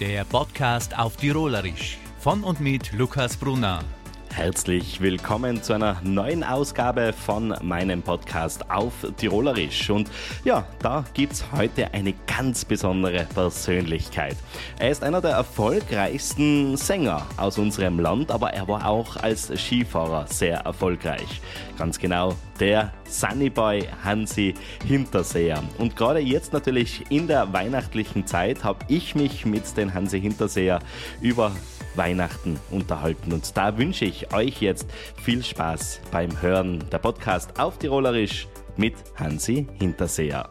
Der Podcast auf Tirolerisch von und mit Lukas Brunner. Herzlich willkommen zu einer neuen Ausgabe von meinem Podcast auf Tirolerisch. Und ja, da gibt es heute eine ganz besondere Persönlichkeit. Er ist einer der erfolgreichsten Sänger aus unserem Land, aber er war auch als Skifahrer sehr erfolgreich. Ganz genau der Sunnyboy Hansi Hinterseher. Und gerade jetzt natürlich in der weihnachtlichen Zeit habe ich mich mit den Hansi Hinterseher über Weihnachten unterhalten. Und da wünsche ich euch jetzt viel Spaß beim Hören der Podcast auf Tirolerisch mit Hansi Hinterseher.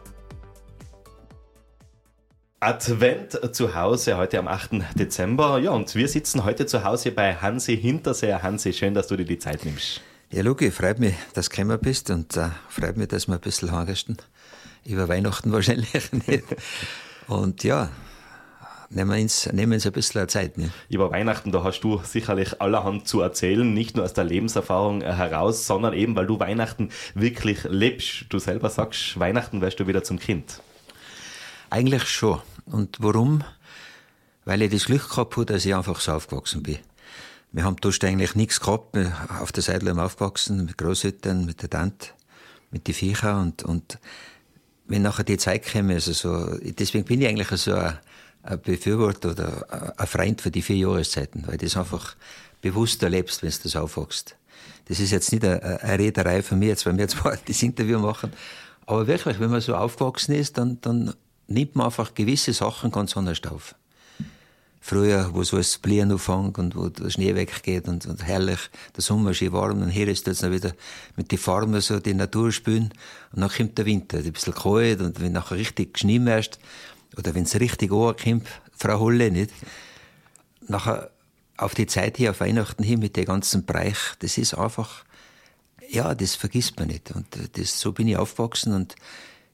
Advent zu Hause heute am 8. Dezember. Ja, und wir sitzen heute zu Hause bei Hansi Hinterseher. Hansi, schön, dass du dir die Zeit nimmst. Ja, Luki, freut mich, dass du gekommen bist und äh, freut mich, dass wir ein bisschen hangersten. Über Weihnachten wahrscheinlich nicht. Und ja, nehmen wir uns, nehmen uns ein bisschen Zeit. Ne? Über Weihnachten, da hast du sicherlich allerhand zu erzählen, nicht nur aus der Lebenserfahrung äh, heraus, sondern eben, weil du Weihnachten wirklich lebst. Du selber sagst, Weihnachten wärst du wieder zum Kind. Eigentlich schon. Und warum? Weil ich das Glück gehabt habe, dass ich einfach so aufgewachsen bin. Wir haben da eigentlich nichts gehabt. Wir auf der Seite aufgewachsen, mit Großeltern, mit der Tante, mit den Viecher und, und wenn nachher die Zeit käme, also so, deswegen bin ich eigentlich so ein Befürworter oder ein Freund für die vier Jahreszeiten, weil du das einfach bewusst erlebst, wenn du das aufwachst. Das ist jetzt nicht eine, Rederei von mir, jetzt, weil wir jetzt mal das Interview machen, aber wirklich, wenn man so aufgewachsen ist, dann, dann nimmt man einfach gewisse Sachen ganz anders auf. Früher, wo so das Blieren anfängt und wo der Schnee weggeht und, und herrlich, der Sommer schön warm, und hier ist jetzt noch wieder mit den Farben so die Natur spülen und dann kommt der Winter, ein bisschen kalt und wenn nachher richtig Schnee merkst oder wenn es richtig ankommt, Frau Holle, nicht? Nachher auf die Zeit hier, auf Weihnachten hin mit dem ganzen Bereich, das ist einfach, ja, das vergisst man nicht. Und das, so bin ich aufgewachsen und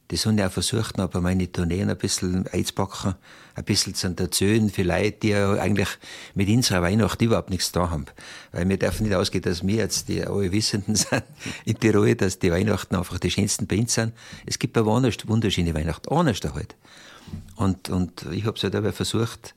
das habe ich auch versucht, noch bei meinen Tourneen ein bisschen einzupacken, ein bisschen zu erzählen für Leute, die ja eigentlich mit unserer Weihnacht überhaupt nichts da haben. Weil wir dürfen nicht ausgehen, dass wir jetzt die alle Wissenden sind in Tirol, dass die Weihnachten einfach die schönsten bei uns sind. Es gibt aber wunderschöne Weihnachten, anders da halt. Und, und ich habe es halt aber versucht,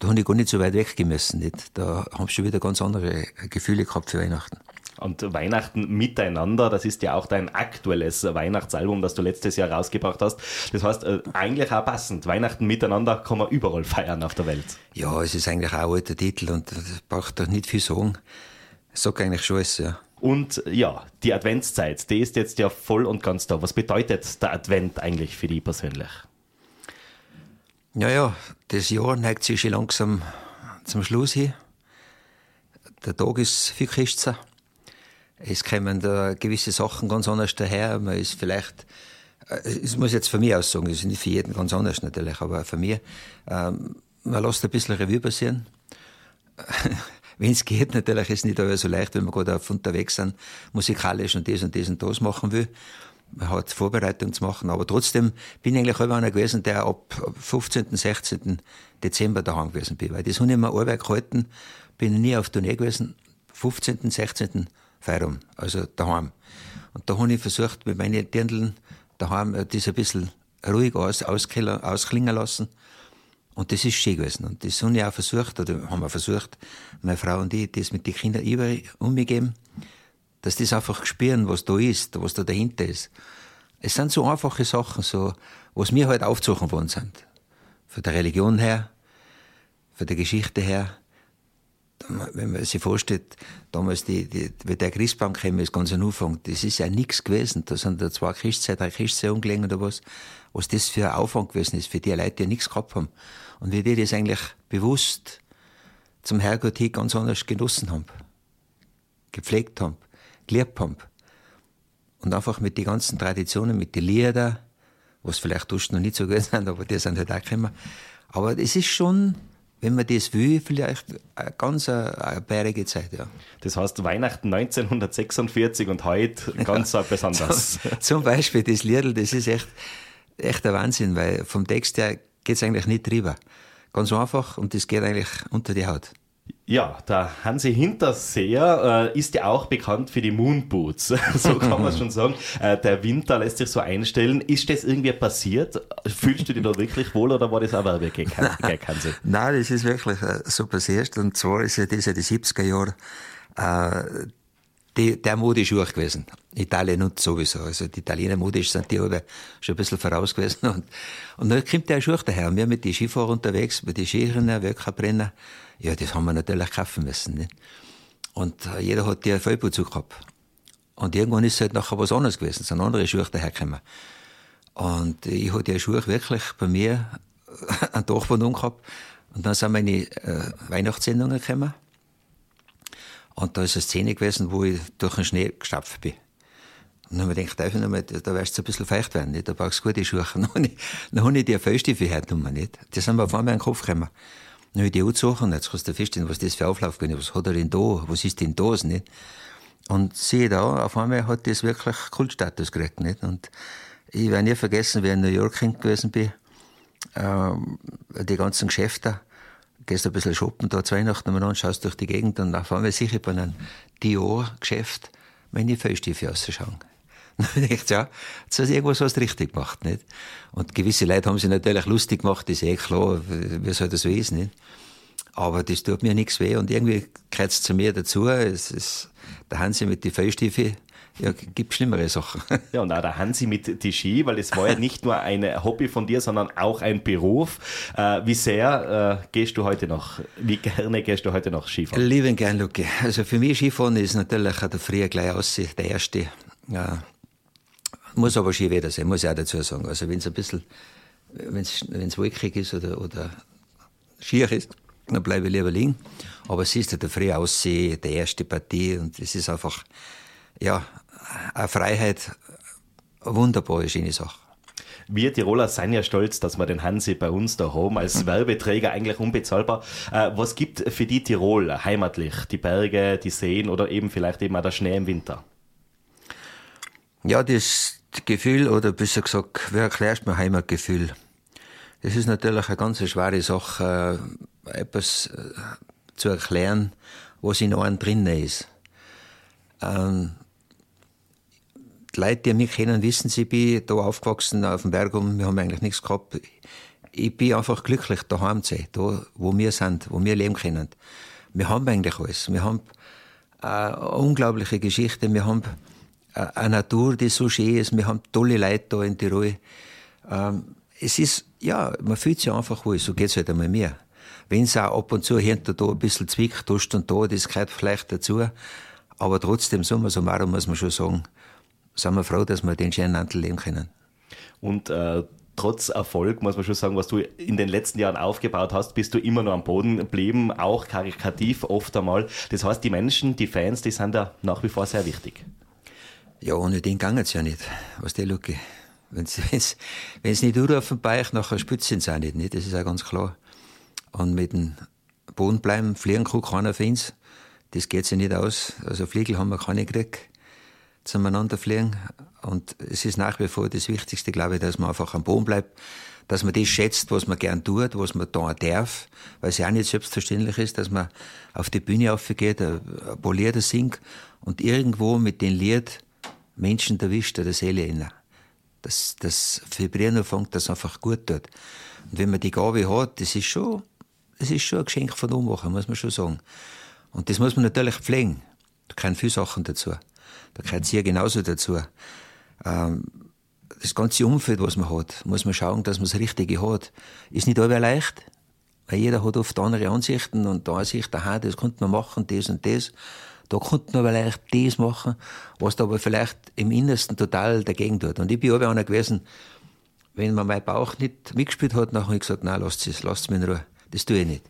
da habe ich gar nicht so weit weggemessen. Nicht? Da habe ich schon wieder ganz andere Gefühle gehabt für Weihnachten. Und Weihnachten miteinander, das ist ja auch dein aktuelles Weihnachtsalbum, das du letztes Jahr rausgebracht hast. Das heißt, äh, eigentlich auch passend. Weihnachten miteinander kann man überall feiern auf der Welt. Ja, es ist eigentlich auch ein alter Titel und das braucht doch nicht viel sagen. Ich sage eigentlich schon alles, ja. Und ja, die Adventszeit, die ist jetzt ja voll und ganz da. Was bedeutet der Advent eigentlich für dich persönlich? Ja, ja, das Jahr neigt sich schon langsam zum Schluss hin. Der Tag ist viel kürzer. Es kommen da gewisse Sachen ganz anders daher. Man ist vielleicht, es muss jetzt für mich aus sagen, das ist nicht für jeden ganz anders natürlich, aber für mich, ähm, man lässt ein bisschen Revue passieren. wenn es geht, natürlich ist es nicht so leicht, wenn wir gerade auf unterwegs sind, musikalisch und das und das und das machen will man hat Vorbereitung zu machen, aber trotzdem bin ich eigentlich immer einer gewesen, der ab 15., 16. Dezember daheim gewesen bin, weil das habe ich mir Arbeit gehalten, bin nie auf Tournee gewesen, 15., 16. Feierabend, also daheim. Und da habe ich versucht, mit meinen Dirndln daheim äh, das ein bisschen ruhig aus, ausklingen lassen. Und das ist schön gewesen. Und das habe ich auch versucht, oder haben wir versucht, meine Frau und ich, das mit den Kindern über umgegeben dass das einfach spüren, was da ist, was da dahinter ist. Es sind so einfache Sachen, so, was mir halt aufzusuchen worden sind. Von der Religion her, von der Geschichte her. Wenn man sich vorstellt, damals, die, die, wie der Christbaum kam, ist ganz Anfang, das ist ja nichts gewesen. Da sind da zwei Christzeit, drei Christzeit umgelegen oder was. Was das für ein Aufwand gewesen ist, für die Leute, die nichts gehabt haben. Und wie die das eigentlich bewusst zum Herrgott hin ganz anders genossen haben. Gepflegt haben geliebt haben. Und einfach mit den ganzen Traditionen, mit den Liedern, was vielleicht dort noch nicht so gut sind, aber die sind halt auch gekommen. Aber es ist schon, wenn man das will, vielleicht eine ganz eine, eine bärige Zeit, ja. Das heißt Weihnachten 1946 und heute ganz ja, besonders. Zum, zum, Beispiel das Liedl, das ist echt, echt der Wahnsinn, weil vom Text her geht es eigentlich nicht drüber. Ganz einfach und das geht eigentlich unter die Haut. Ja, der Hansi Hinterseher äh, ist ja auch bekannt für die Moonboots. so kann man schon sagen. Äh, der Winter lässt sich so einstellen. Ist das irgendwie passiert? Fühlst du dich da wirklich wohl oder war das auch Werbegag, Hansi? Nein, das ist wirklich äh, so passiert. Und zwar ist ja das ja die 70er Jahre. Äh, die, der Mode ist auch gewesen. Italien und sowieso. Also die Italiener modisch sind die aber schon ein bisschen voraus gewesen. Und, und dann kommt der Schuch daher. Und wir mit den Skifahrern unterwegs, mit den Skirennen, Wöckerbrenner. Ja, das haben wir natürlich kaufen müssen. Nicht? Und äh, jeder hat die Vollbezug gehabt. Und irgendwann ist halt nachher was anderes gewesen. Es sind andere Schuhe dahergekommen. Und ich hatte die Schuhe wirklich bei mir einen Dachboden umgehabt. Und dann sind meine äh, Weihnachtssendungen gekommen. Und da ist eine Szene gewesen, wo ich durch den Schnee gestapft bin. Und dann habe ich gedacht, einmal, da wirst du ein bisschen feucht werden, nicht? Da brauchst du gute Schuhe. Dann habe ich, dann habe ich die Fellstiefel hergenommen, nicht? Die sind mir auf einmal in den Kopf gekommen. Dann habe ich die angezogen, jetzt kannst du feststellen, was das für Auflauf gewesen Was hat er denn da? Was ist denn das, nicht? Und sehe da, auf einmal hat das wirklich Kultstatus gekriegt, nicht? Und ich werde nie vergessen, wie ich in New York gewesen bin, ähm, die ganzen Geschäfte, gehst ein bisschen shoppen, da zu Weihnachten und schaust durch die Gegend und auf einmal sicher bei einem Dior-Geschäft meine Fellstiefel auszuschauen. Dann ich, ja, jetzt hast du irgendwas was richtig gemacht, nicht? Und gewisse Leute haben sich natürlich lustig gemacht, ist eh klar, wie soll das so ist, nicht? Aber das tut mir nichts weh und irgendwie gehört es zu mir dazu. Es ist, da haben sie mit den Fellstiefeln ja, gibt schlimmere Sachen. Ja, und auch der Hansi mit die Ski, weil es war ja nicht nur ein Hobby von dir, sondern auch ein Beruf. Äh, wie sehr äh, gehst du heute noch, wie gerne gehst du heute noch Skifahren? Lieben gern, Luki. Also für mich Skifahren ist natürlich der Frühjahr gleich aus, der erste. Ja, muss aber Skiwetter sein, muss ich auch dazu sagen. Also wenn es ein bisschen, wenn es wolkig ist oder, oder schier ist, dann bleibe ich lieber liegen. Aber es ist ja der Früh aussehen, der erste Partie und es ist einfach, ja, eine Freiheit, eine wunderbare, schöne Sache. Wir Tiroler sind ja stolz, dass wir den Hansi bei uns da haben, als Werbeträger eigentlich unbezahlbar. Äh, was gibt für die Tirol heimatlich? Die Berge, die Seen oder eben vielleicht eben auch der Schnee im Winter? Ja, das Gefühl, oder besser gesagt, wie erklärst du mir Heimatgefühl? Das ist natürlich eine ganz schwere Sache, äh, etwas äh, zu erklären, was in einem drinnen ist. Ähm, die Leute, die mich kennen, wissen, ich bin da aufgewachsen auf dem Berg und wir haben eigentlich nichts gehabt. Ich bin einfach glücklich, daheim zu sein, da, wo wir sind, wo wir leben können. Wir haben eigentlich alles. Wir haben äh, eine unglaubliche Geschichte. Wir haben äh, eine Natur, die so schön ist. Wir haben tolle Leute da in Tirol. Ähm, es ist, ja, man fühlt sich einfach wohl. So geht's halt einmal mir. Wenn es auch ab und zu hinter da ein bisschen zwickt, dust und da, das gehört vielleicht dazu. Aber trotzdem, summa summarum muss man schon sagen, sind wir froh, dass wir den schönen Anteil leben können. Und äh, trotz Erfolg, muss man schon sagen, was du in den letzten Jahren aufgebaut hast, bist du immer noch am Boden geblieben, auch karikativ oft einmal. Das heißt, die Menschen, die Fans, die sind da nach wie vor sehr wichtig. Ja, ohne den ging es ja nicht. Was der Lucke. Wenn wenn's nicht anrufen bei euch, nachher spitzen sie auch nicht, nicht. Das ist auch ganz klar. Und mit dem Boden bleiben, fliegen kann keiner für uns. Das geht sich nicht aus. Also Fliegel haben wir keine gekriegt zueinander fliegen. Und es ist nach wie vor das Wichtigste, glaube ich, dass man einfach am Boden bleibt, dass man das schätzt, was man gern tut, was man da darf, weil es ja auch nicht selbstverständlich ist, dass man auf die Bühne aufgeht, ein paar Lieder singt und irgendwo mit den Lied Menschen erwischt oder Seele inne. Das, das Vibrieren fängt, das einfach gut tut. Und wenn man die Gabe hat, das ist schon, das ist schon ein Geschenk von Umwachen, muss man schon sagen. Und das muss man natürlich pflegen. Da können viele Sachen dazu. Da gehört sie ja genauso dazu. Ähm, das ganze Umfeld, was man hat, muss man schauen, dass man das Richtige hat. Ist nicht allweil leicht, weil jeder hat oft andere Ansichten und da Ansicht, aha, das könnte man machen, das und das. Da könnte man vielleicht das machen, was da aber vielleicht im Innersten total dagegen tut. Und ich bin aber einer gewesen, wenn man mein Bauch nicht mitgespielt hat, dann habe ich gesagt, nein, lasst es, lasst es mir in Ruhe. Das tue ich nicht.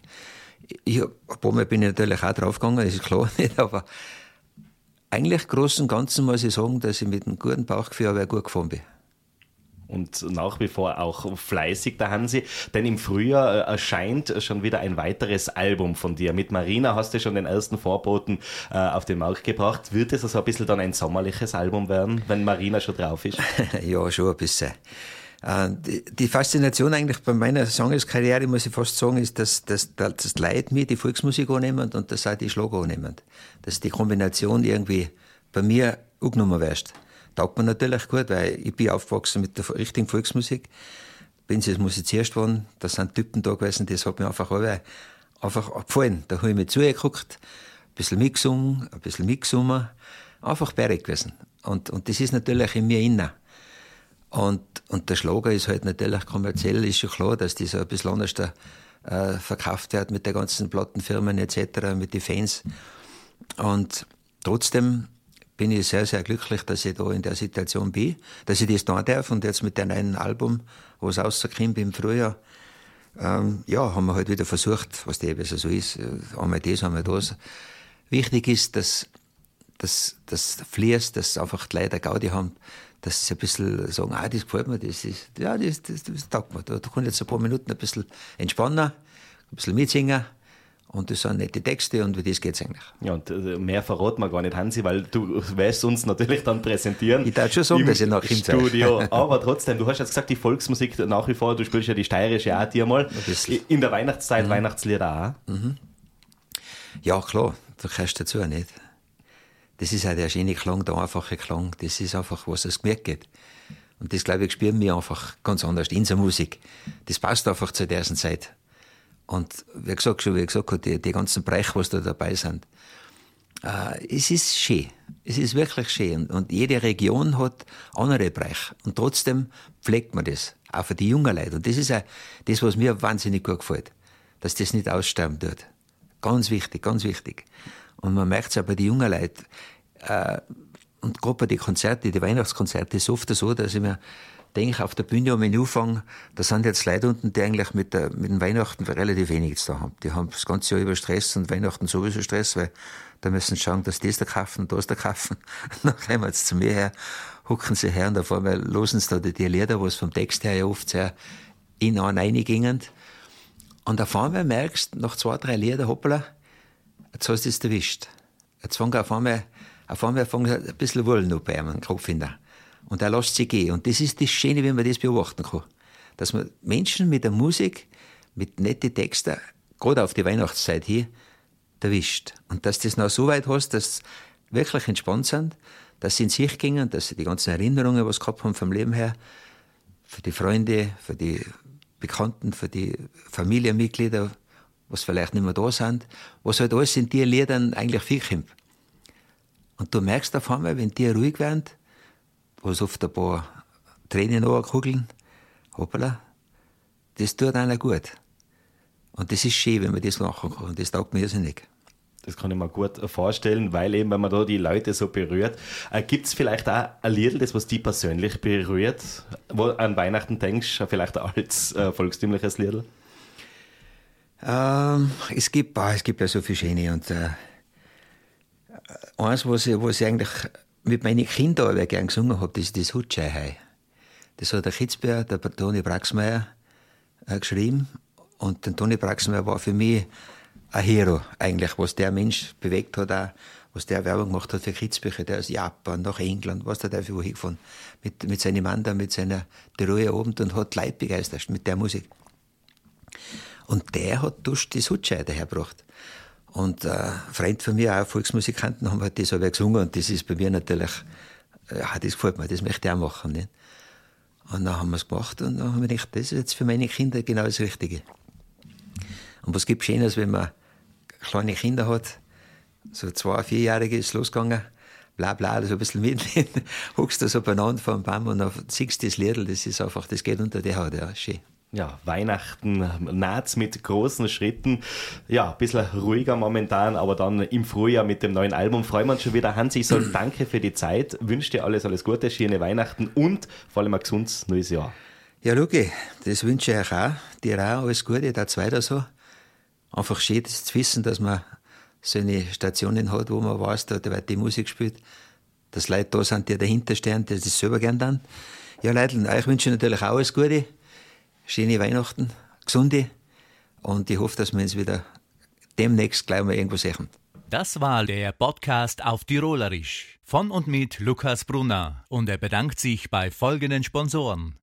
Ich, ein paar Mal bin ich natürlich auch draufgegangen, das ist klar nicht, aber eigentlich großen und Ganzen muss ich sagen, dass ich mit einem guten Bauchgefühl aber gut gefahren bin. Und nach wie vor auch fleißig, der Hansi. Denn im Frühjahr äh, erscheint schon wieder ein weiteres Album von dir. Mit Marina hast du schon den ersten Vorboten äh, auf den Markt gebracht. Wird es also ein bisschen dann ein sommerliches Album werden, wenn Marina schon drauf ist? ja, schon ein bisschen. Äh, die Faszination eigentlich bei meiner Sangeskarriere, muss ich fast sagen, ist, dass, dass, dass das Leid mir die Volksmusik annehmen und das auch die Schlager annehmen. Dass die Kombination irgendwie bei mir angenommen wird. Taugt mir natürlich gut, weil ich bin aufgewachsen mit der richtigen Volksmusik. Bin sie als Musizierst worden, da sind Typen da gewesen, das hat mir einfach alle einfach gefallen. Da habe ich mir zugeguckt, ein bisschen mitgesungen, ein bisschen mitgesungen, einfach berg gewesen. Und, und das ist natürlich in mir innen. Und, und der Schlager ist halt natürlich kommerziell, ist schon klar, dass das ein bisschen anders da, äh, verkauft wird mit den ganzen Plattenfirmen etc., mit den Fans. Und trotzdem bin ich sehr, sehr glücklich, dass ich da in der Situation bin, dass ich das tun darf und jetzt mit dem neuen Album, was rauskommt im Frühjahr, ähm, ja, haben wir halt wieder versucht, was der besser so ist, äh, einmal das, einmal das. Wichtig ist, dass das, das fließt, dass einfach die Leute Gaudi haben, dass sie ein bisschen sagen, ah, das gefällt mir, das ist, ja, das, das, das taugt mir. Da, da kann ich jetzt ein paar Minuten ein bisschen entspannen, ein bisschen mitsingen und das sind nette Texte und wie das geht's eigentlich. Ja, und äh, mehr verraten wir gar nicht, Hansi, weil du wirst uns natürlich dann präsentieren. Ich darf schon sagen, dass ich nach im Studio. Aber trotzdem, du hast jetzt gesagt, die Volksmusik nach wie vor, du spielst ja die steirische auch dir mal. In der Weihnachtszeit mhm. Weihnachtslieder auch. Mhm. Ja, klar, da kannst du dazu nicht. Das ist auch der schöne Klang, der einfache Klang. Das ist einfach, was es gemerkt geht. Und das, glaube ich, spüren wir einfach ganz anders in der Musik. Das passt einfach zu dieser Zeit. Und wie gesagt, schon wie gesagt, die, die ganzen Bereiche, was da dabei sind, äh, es ist schön. Es ist wirklich schön. Und jede Region hat andere Bereiche. Und trotzdem pflegt man das. Auch für die jungen Leute. Und das ist auch das, was mir wahnsinnig gut gefällt. Dass das nicht aussterben tut. Ganz wichtig, ganz wichtig. Und man merkt es auch bei den jungen Leuten. Äh, und gerade bei den Konzerten, die Weihnachtskonzerte, ist es oft so, dass ich mir denke, auf der Bühne am Anfang, da sind jetzt Leute unten, die eigentlich mit, der, mit den Weihnachten relativ wenig zu haben. Die haben das ganze Jahr über Stress und Weihnachten sowieso Stress, weil da müssen sie schauen, dass das der kaufen und das der kaufen. dann kommen jetzt zu mir her, hucken sie her und auf einmal losen sie da die, die Lieder, was vom Text her ja oft sehr in an reingingen. Und auf einmal merkst du, nach zwei, drei Lieder, hoppala, jetzt hast du es erwischt. Jetzt fangen auf einmal, auf einmal ein bisschen Wollen noch bei einem Kopf hin. Und er lässt sich gehen. Und das ist das Schöne, wenn man das beobachten kann. Dass man Menschen mit der Musik, mit netten Texten, gerade auf die Weihnachtszeit hier, erwischt. Und dass du das noch so weit hast, dass sie wirklich entspannt sind, dass sie in sich gingen, dass sie die ganzen Erinnerungen, was sie gehabt haben vom Leben her, für die Freunde, für die Bekannten, für die Familienmitglieder, was vielleicht nicht mehr da sind, was halt alles in dir Liedern eigentlich viel kommt. Und du merkst auf einmal, wenn die ruhig werden, was oft ein paar Tränen kugeln, hoppala, das tut einer gut. Und das ist schön, wenn man das machen kann. Und das taugt mir irrsinnig. Das kann ich mir gut vorstellen, weil eben, wenn man da die Leute so berührt, äh, gibt es vielleicht auch ein Lied, das was die persönlich berührt, wo an Weihnachten denkst, vielleicht als äh, volkstümliches Lied? Ähm, es gibt, boah, es gibt ja so viele schöne und äh, eins, was ich, was ich eigentlich mit meinen Kindern aber gern gesungen habe, das ist das Hutschei. Das hat der Kitzbär, der Toni Braxmeier, äh, geschrieben. Und der Toni Braxmeier war für mich ein Hero, eigentlich, was der Mensch bewegt hat, auch, was der Werbung gemacht hat für Kitzbücher, der aus Japan nach England, was der dafür hingefahren, mit, mit seinem Mann da, mit seiner Tiroler Abend und hat Leute begeistert mit der Musik. Und der hat durch die Hutschei dahergebracht. Und äh, Freund von mir, auch Volksmusikanten, haben halt das aber gesungen und das ist bei mir natürlich, äh, ja, das gefällt mir, das möchte ich auch machen. Nicht? Und dann haben wir es gemacht und dann haben wir gedacht, das ist jetzt für meine Kinder genau das Richtige. Und was gibt Schönes, wenn man kleine Kinder hat, so zwei, vierjährige ist losgegangen, bla bla, so ein bisschen mit, huckst du so beieinander vor dem Baum und dann siehst du das Liedl, das ist einfach, das geht unter die Haut, ja, schön ja, Weihnachten naht mit großen Schritten. Ja, ein bisschen ruhiger momentan, aber dann im Frühjahr mit dem neuen Album freuen wir uns schon wieder. Hansi, ich sage danke für die Zeit, wünsche dir alles, alles Gute, schöne Weihnachten und vor allem ein gesundes neues Jahr. Ja, Luki, das wünsche ich euch auch. Dir auch alles Gute, da weiter so. Einfach schön das zu wissen, dass man so eine Stationen hat, wo man weiß, da wird die Musik gespielt, dass Leute da sind, die dahinter stehen, die das selber gern dann. Ja, Leute, euch wünsche ich natürlich auch alles Gute schöne Weihnachten, gesunde und ich hoffe, dass wir uns wieder demnächst gleich mal irgendwo sehen. Das war der Podcast auf Tirolerisch von und mit Lukas Brunner und er bedankt sich bei folgenden Sponsoren.